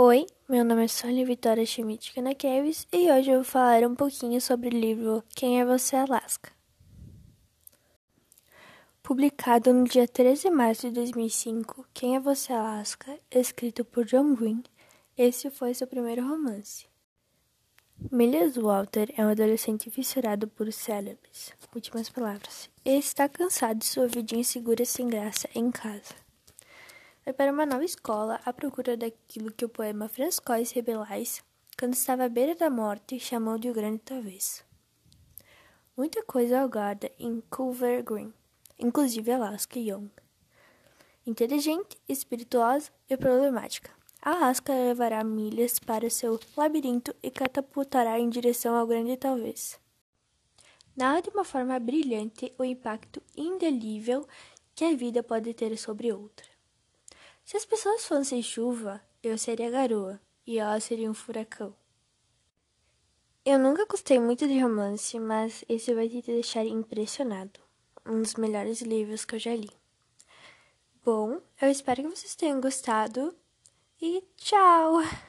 Oi, meu nome é Sônia Vitória Schmidt Kanakevis e hoje eu vou falar um pouquinho sobre o livro Quem é Você, Alaska? Publicado no dia 13 de março de 2005, Quem é Você, Alaska? escrito por John Green, esse foi seu primeiro romance. Milias Walter é um adolescente fissurado por célebres, últimas palavras, e está cansado de sua vida insegura sem graça em casa. Foi para uma nova escola à procura daquilo que o poema François Rebelais, quando estava à beira da morte, chamou de o grande talvez. Muita coisa aguarda em Culver Green, inclusive Alaska Young. Inteligente, espirituosa e problemática. Alaska levará milhas para seu labirinto e catapultará em direção ao grande talvez. Narra de uma forma brilhante o impacto indelível que a vida pode ter sobre outra. Se as pessoas fossem chuva, eu seria garoa e ela seria um furacão. Eu nunca gostei muito de romance, mas esse vai te deixar impressionado. Um dos melhores livros que eu já li. Bom, eu espero que vocês tenham gostado e tchau!